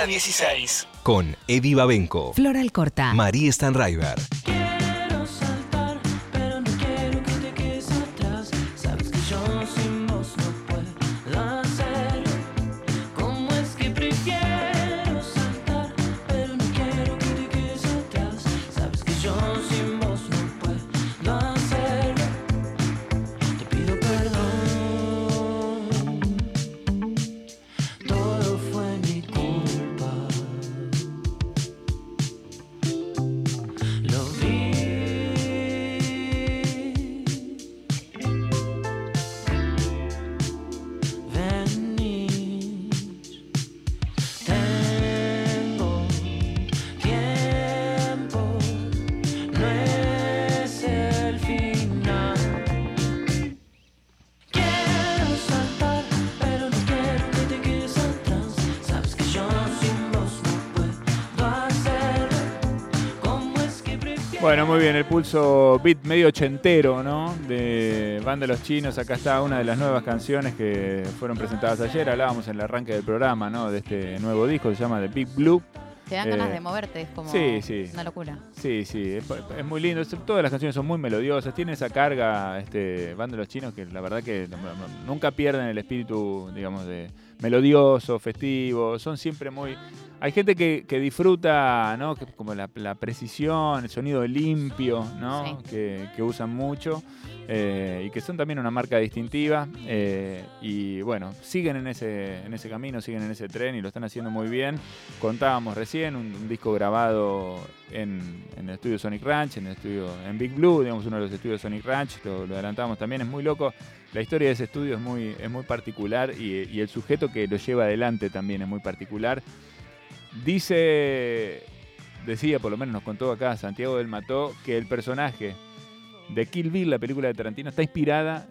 la 16. Con Eddie Babenco, Floral Corta. María Stanraiver. Bueno, muy bien, el pulso beat medio ochentero, ¿no? De Banda Los Chinos. Acá está una de las nuevas canciones que fueron presentadas ayer. Hablábamos en el arranque del programa, ¿no? De este nuevo disco, se llama The Big Blue. Te dan Eh, ganas de moverte, es como sí, sí. una locura. Sí, sí, es, es muy lindo. Es- Todas las canciones son muy melodiosas. Tiene esa carga, este, Banda Los Chinos, que la verdad que nunca pierden el espíritu, digamos, de melodioso, festivo. Son siempre muy. Hay gente que, que disfruta, ¿no? Que- como la, la precisión, el sonido limpio, ¿no? Sí. Que, que usan mucho. Eh, y que son también una marca distintiva. eh, y bueno, siguen en ese, en ese camino, siguen en ese tren y lo están haciendo muy bien. Contábamos recién un, disco grabado en, en el estudio Sonic Ranch, en el estudio en Big Blue, digamos uno de los estudios Sonic Ranch, lo, lo adelantábamos también, es muy loco. La historia de ese estudio es muy, es muy particular y el sujeto que lo lleva adelante también es muy particular. Dice, decía, por lo menos nos contó acá Santiago del Mató, que el personaje de Kill Bill, la película de Tarantino, está inspirada.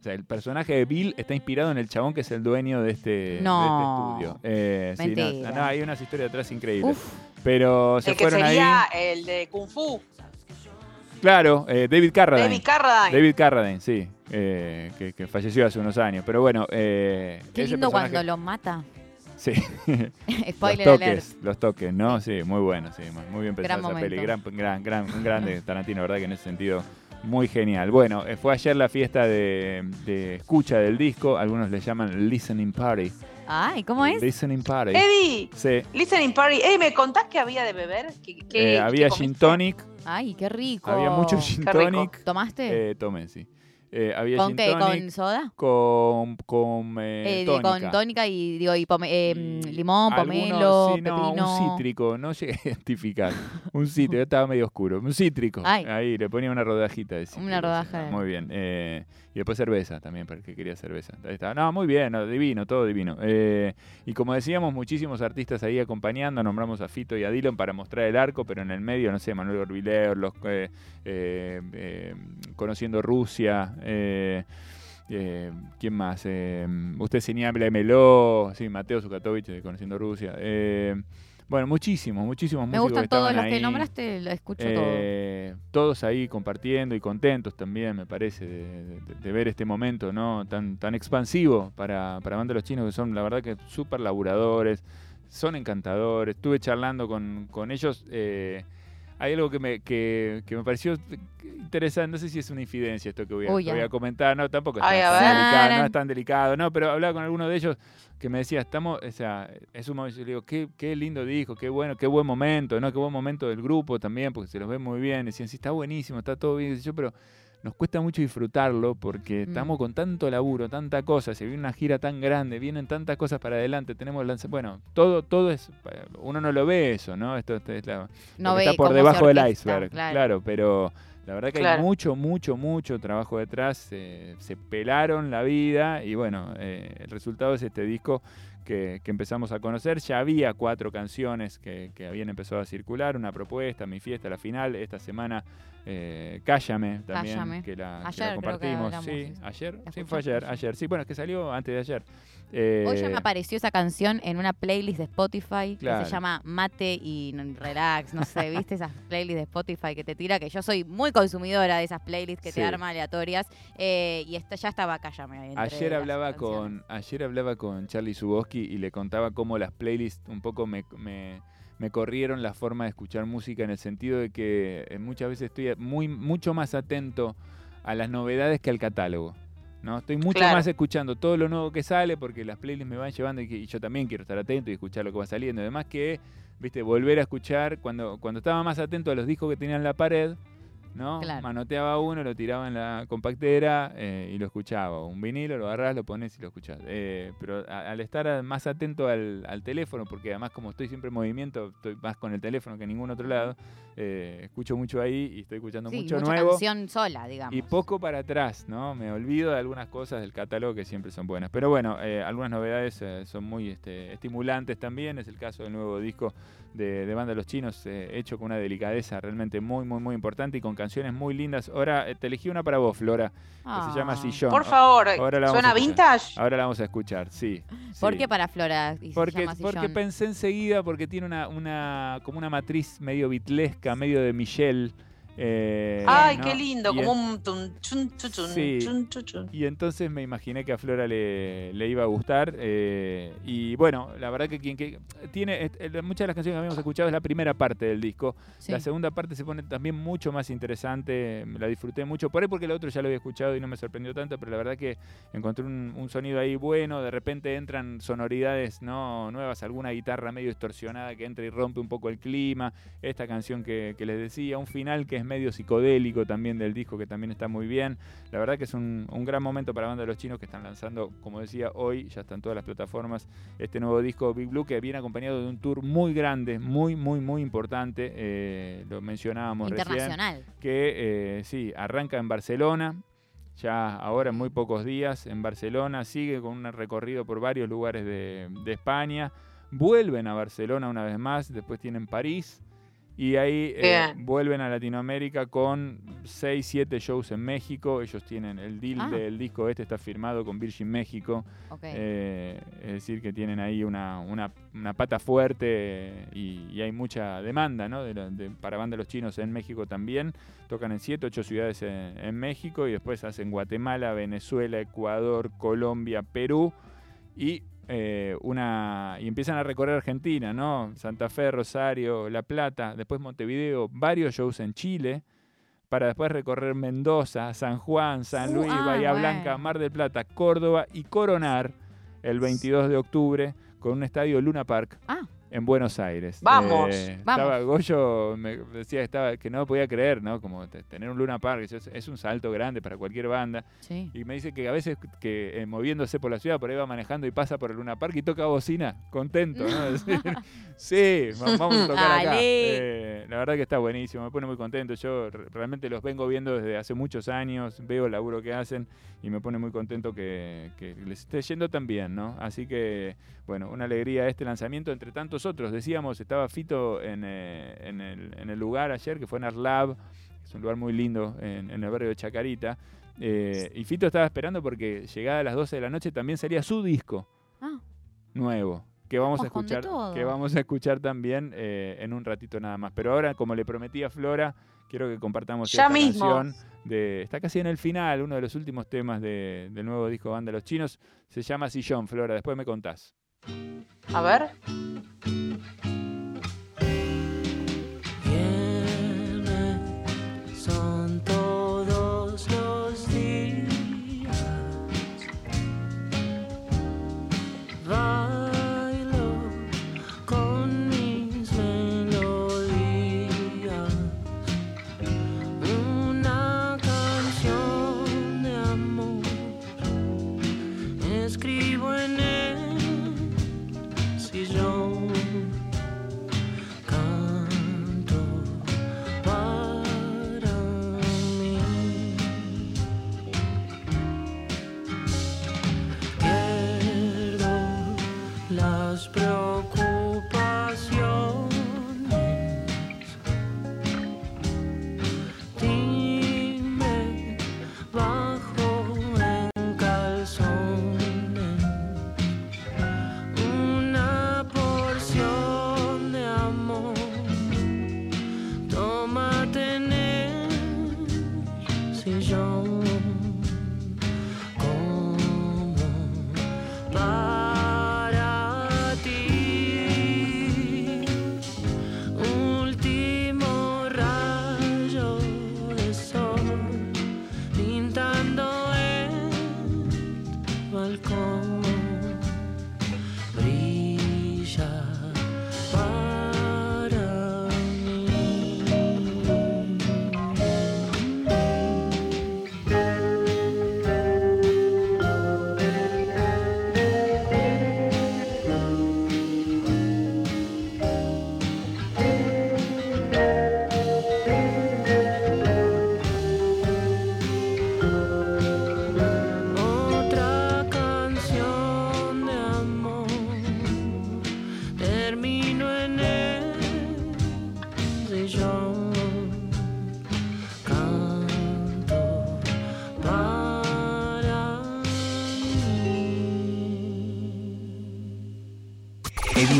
O sea, el personaje de Bill está inspirado en el chabón que es el dueño de este, de este No. estudio. Eh, sí, no, hay unas historias atrás increíbles. Uf, Pero se El que fueron sería ahí. el de Kung Fu. Claro, eh, David Carradine. David Carradine. David Carradine, sí. eh, que, que falleció hace unos años. Pero bueno, eh, qué lindo personaje- cuando lo mata. Sí. Spoiler los alert. toques, los toques, ¿no? Sí, muy bueno, sí, muy- bien pensada esa peli, gran, gran, gran, un grande Tarantino, verdad que en ese sentido muy genial. Bueno, eh, fue ayer la fiesta de, de escucha del disco, algunos le llaman listening party. Ay, ¿cómo es? Listening party. Eddie, Sí. listening party. Eddie, ¿me contás qué había de beber? ¿Qué, qué- Eh, había qué gin tonic, Ay, qué rico. había mucho gin tonic. ¿Tomaste? Eh, tomé, sí. Eh, había ¿Con gin qué? tonic ¿Con soda? con, con eh, Eh, tónica. Con tónica y, digo, y pome- Y limón, pomelo, sí, no, pepino. un cítrico, no llegué a identificar. Un cítrico, estaba medio oscuro. Un cítrico. Ay. Ahí le ponía una rodajita de cítrico. Una rodaja sí, de- Muy bien. eh, y después cerveza también, para el que quería cerveza. Ahí está. No, muy bien, no, divino, todo divino. Eh, y como decíamos, muchísimos artistas ahí acompañando. Nombramos a Fito y a Dylan para mostrar el arco, pero en el medio, no sé, Manuel Orbileo, los, eh, Conociendo Rusia. Eh, eh, ¿Quién más? Eh, usted señala Meló, sí, Mateo Zukatovich de Conociendo Rusia. Eh, bueno, muchísimos, muchísimos Me músicos gustan que todos los que ahí. nombraste, lo escucho Eh, todos ahí compartiendo y contentos también, me parece, de, de- de ver este momento no tan, tan expansivo para, para Banda Los Chinos, que son la verdad que súper laburadores, son encantadores. Estuve charlando con, con ellos. eh, hay algo que me, que, que me pareció interesante, no sé si es una infidencia esto que voy a, Uy, que ya. voy a comentar, no, tampoco es Ay, tan delicado, no es tan delicado, no, pero hablaba con alguno de ellos que me decía, estamos, o sea, es un momento, yo le digo, qué, qué lindo disco, qué bueno, qué buen momento, ¿no? Qué buen momento del grupo también, porque se los ve muy bien. Decían, sí, está buenísimo, está todo bien, yo, pero nos cuesta mucho disfrutarlo porque Mm. estamos con tanto laburo, tanta cosa, se viene una gira tan grande, vienen tantas cosas para adelante, tenemos lanza, bueno, todo, todo es, uno no lo ve eso, ¿no? Esto, esto es la, No lo que ve está por debajo del iceberg, claro. claro. pero la verdad que hay mucho, mucho, mucho trabajo detrás, eh, se pelaron la vida y bueno, eh, el resultado es este disco que, que empezamos a conocer. Ya había cuatro canciones que, que habían empezado a circular, una propuesta, mi fiesta, la final, esta semana eh, Cállame también, Cállame. que la, que la Ayer creo que compartimos. sí, ayer, La sí, fue ayer, ayer, sí, bueno, es que salió antes de ayer. Eh, Hoy ya me apareció esa canción en una playlist de Spotify que se llama Mate y Relax, no sé, ¿viste esas playlists de Spotify que te tira? Que yo soy muy consumidora de esas playlists que Sí. te arma aleatorias eh, y esta, ya estaba Cállame. Ayer hablaba con ayer hablaba con Charlie Suboski Y le contaba cómo las playlists un poco me, me- me corrieron la forma de escuchar música en el sentido de que eh, muchas veces estoy muy, mucho más atento a las novedades que al catálogo. ¿no? Estoy mucho Claro. más escuchando todo lo nuevo que sale porque las playlists me van llevando y, que- y yo también quiero estar atento y escuchar lo que va saliendo. Además que, viste, volver a escuchar, cuando, cuando estaba más atento a los discos que tenía en la pared, ¿no? Claro. Manoteaba uno, lo tiraba en la compactera eh, y lo escuchaba. Un vinilo, lo agarrás, lo pones y lo escuchás. Eh, pero a- al estar más atento al, al teléfono, porque además como estoy siempre en movimiento, estoy más con el teléfono que en ningún otro lado, eh, escucho mucho ahí y estoy escuchando Sí, mucho mucha nuevo. canción sola, digamos. Y poco para atrás, ¿no? Me olvido de algunas cosas del catálogo que siempre son buenas. Pero bueno, eh, algunas novedades son muy este, estimulantes también. Es el caso del nuevo disco de, de Banda Los Chinos, hecho con una delicadeza realmente muy, muy, muy importante y con canciones muy lindas. Ahora eh, te elegí una para vos, Flora, que se llama Ah. Sillón. Por favor, Ahora la vamos ¿suena vintage? Ahora la vamos a escuchar, sí. ¿Por sí. qué para Flora? y se Porque, llama porque pensé enseguida, porque tiene una, una como una matriz medio bitlesca, medio de Michelle. Eh, Ay, ¿no? qué lindo, Y como un chun, chun, chun, Sí. chun, chun, chun. Y entonces me imaginé que a Flora le, le iba a gustar. eh, y bueno, la verdad que quien que tiene eh, muchas de las canciones que habíamos escuchado es la primera parte del disco. Sí. La segunda parte se pone también mucho más interesante. La disfruté mucho. Por ahí porque el otro ya lo había escuchado y no me sorprendió tanto, pero la verdad que encontré un, un sonido ahí bueno. De repente entran sonoridades no nuevas, alguna guitarra medio distorsionada que entra y rompe un poco el clima. Esta canción que, que les decía, un final que es medio psicodélico también del disco, que también está muy bien. La verdad que es un, un gran momento para la banda de los chinos que están lanzando, como decía, hoy, ya están todas las plataformas, este nuevo disco Big Blue que viene acompañado de un tour muy grande, muy, muy, muy importante. eh, lo mencionábamos recién Internacional. que eh, sí, arranca en Barcelona, ya ahora en muy pocos días en Barcelona, sigue con un recorrido por varios lugares de, de España, vuelven a Barcelona una vez más, después tienen París. Y ahí eh, vuelven a Latinoamérica con 6, 7 shows en México. Ellos tienen el deal Ah. del disco este, está firmado con Virgin México. Eh, es decir, que tienen ahí una, una- una pata fuerte eh, y, y hay mucha demanda ¿no? de la- de- para banda los chinos en México también. Tocan en 7, 8 ciudades en, en México y después hacen Guatemala, Venezuela, Ecuador, Colombia, Perú y eh, una y empiezan a recorrer Argentina, ¿no? Santa Fe, Rosario, La Plata, después Montevideo, varios shows en Chile, para después recorrer Mendoza, San Juan, San Uh, Luis, ah, Bahía bueno. Blanca, Mar del Plata, Córdoba y coronar el 22 de octubre con un estadio Luna Park Ah. En Buenos Aires. Vamos, Eh, vamos. Estaba, Goyo me decía que, estaba, que no podía creer, ¿no? Como te- tener un Luna Park, eso es, es un salto grande para cualquier banda. Sí. Y me dice que a veces que eh, moviéndose por la ciudad, por ahí va manejando y pasa por el Luna Park y toca bocina, contento, ¿no? Decir, sí, va- vamos a tocar acá. Dale. Eh, la verdad que está buenísimo, me pone muy contento. Yo re- realmente los vengo viendo desde hace muchos años, veo el laburo que hacen y me pone muy contento que, que les esté yendo tan bien, ¿no? Así que, bueno, una alegría este lanzamiento entre tantos otros. Decíamos, estaba Fito en, eh, en el, en el lugar ayer, que fue en Arlab, es un lugar muy lindo en, en el barrio de Chacarita. Eh, y Fito estaba esperando porque llegada a las 12 de la noche también salía su disco Ah, nuevo. Que vamos, a escuchar, que vamos a escuchar también eh, en un ratito nada más. Pero ahora, como le prometí a Flora, quiero que compartamos Ya esta mismo. canción. De, está casi en el final, uno de los últimos temas de- del nuevo disco Banda Los Chinos. Se llama Sillón, Flora. Después me contás. A ver.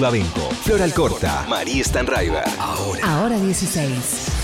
Babenco, Floral Corta, María Stanraiver. Ahora. Ahora 16.